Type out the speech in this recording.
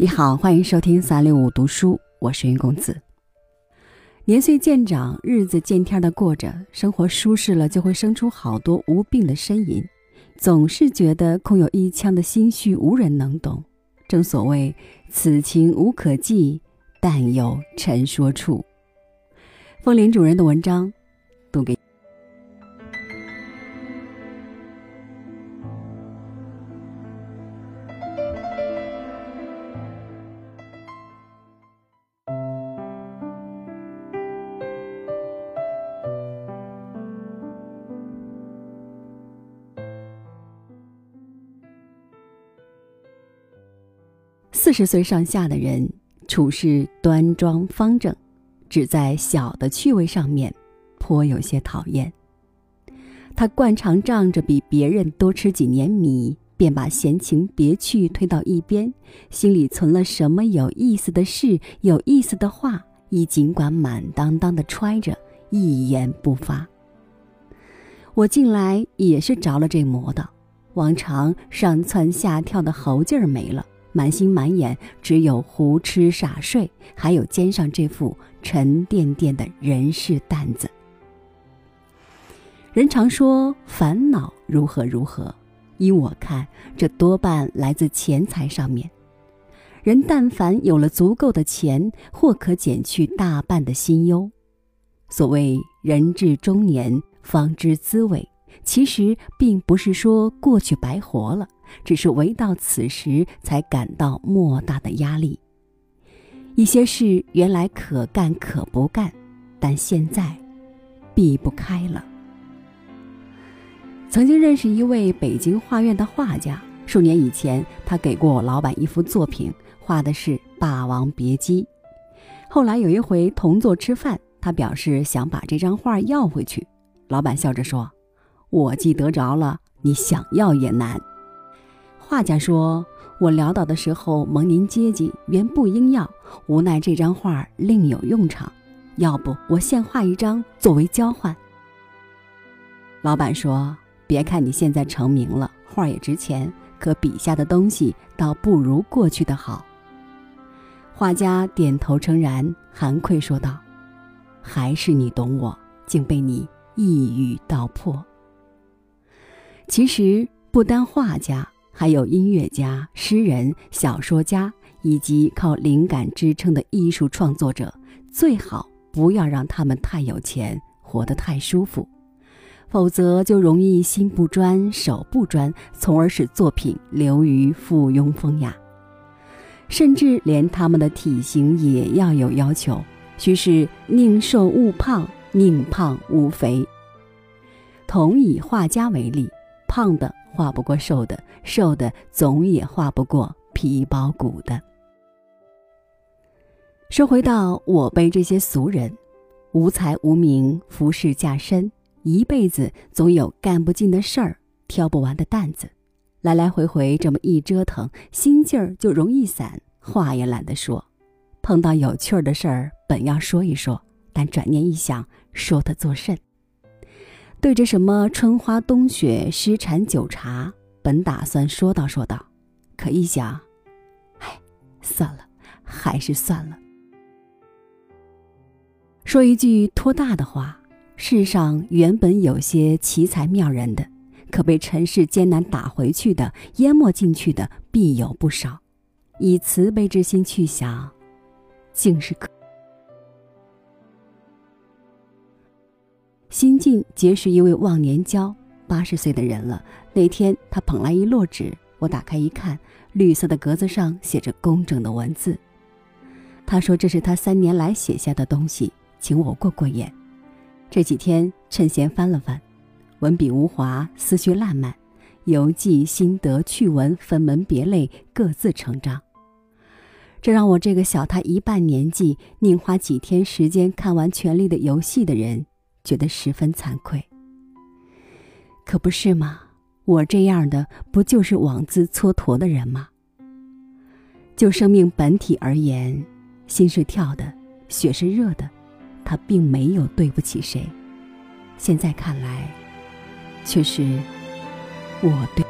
你好，欢迎收听三六五读书，我是云公子。年岁渐长，日子见天的过着，生活舒适了，就会生出好多无病的呻吟，总是觉得空有一腔的心绪无人能懂。正所谓此情无可寄，但有陈说处。风铃主人的文章，四十岁上下的人处事端庄方正，只在小的趣味上面颇有些讨厌。他惯常仗着比别人多吃几年米，便把闲情别趣推到一边，心里存了什么有意思的事、有意思的话，亦尽管满当当的揣着，一言不发。我近来也是着了这魔道，往常上蹿下跳的猴劲儿没了。满心满眼只有胡吃傻睡，还有肩上这副沉甸甸的人事担子。人常说烦恼如何如何，依我看，这多半来自钱财上面。人但凡有了足够的钱，或可减去大半的心忧。所谓人至中年方知滋味，其实并不是说过去白活了。只是唯到此时才感到莫大的压力。一些事原来可干可不干，但现在避不开了。曾经认识一位北京画院的画家，数年以前，他给过我老板一幅作品，画的是《霸王别姬》。后来有一回同坐吃饭，他表示想把这张画要回去，老板笑着说：“我既得着了，你想要也难。”画家说：“我潦倒的时候蒙您接济，原不应要，无奈这张画另有用场，要不我现画一张作为交换。”老板说：“别看你现在成名了，画也值钱，可笔下的东西倒不如过去的好。”画家点头称然，含愧说道：“还是你懂我，竟被你一语道破。其实不单画家。”还有音乐家、诗人、小说家，以及靠灵感支撑的艺术创作者，最好不要让他们太有钱，活得太舒服，否则就容易心不专、手不专，从而使作品流于附庸风雅。甚至连他们的体型也要有要求，须是宁瘦勿胖，宁胖勿肥。同以画家为例，胖的。画不过瘦的，瘦的总也画不过皮包骨的。说回到我辈这些俗人，无才无名，服侍加身，一辈子总有干不尽的事儿，挑不完的担子，来来回回这么一折腾，心劲儿就容易散，话也懒得说。碰到有趣儿的事儿，本要说一说，但转念一想，说它作甚？对着什么春花冬雪诗禅酒茶，本打算说道说道，可一想，唉，算了，还是算了。说一句托大的话，世上原本有些奇才妙人的，可被尘世艰难打回去的、淹没进去的，必有不少。以慈悲之心去想，竟是可。新晋结识一位忘年交，八十岁的人了。那天他捧来一摞纸，我打开一看，绿色的格子上写着工整的文字。他说这是他三年来写下的东西，请我过过眼。这几天趁闲翻了翻，文笔无华，思绪烂漫，游记、心得、趣闻分门别类，各自成章。这让我这个小他一半年纪，宁花几天时间看完《权力的游戏》的人。觉得十分惭愧，可不是吗？我这样的不就是枉自蹉跎的人吗？就生命本体而言，心是跳的，血是热的，他并没有对不起谁。现在看来，却是我对。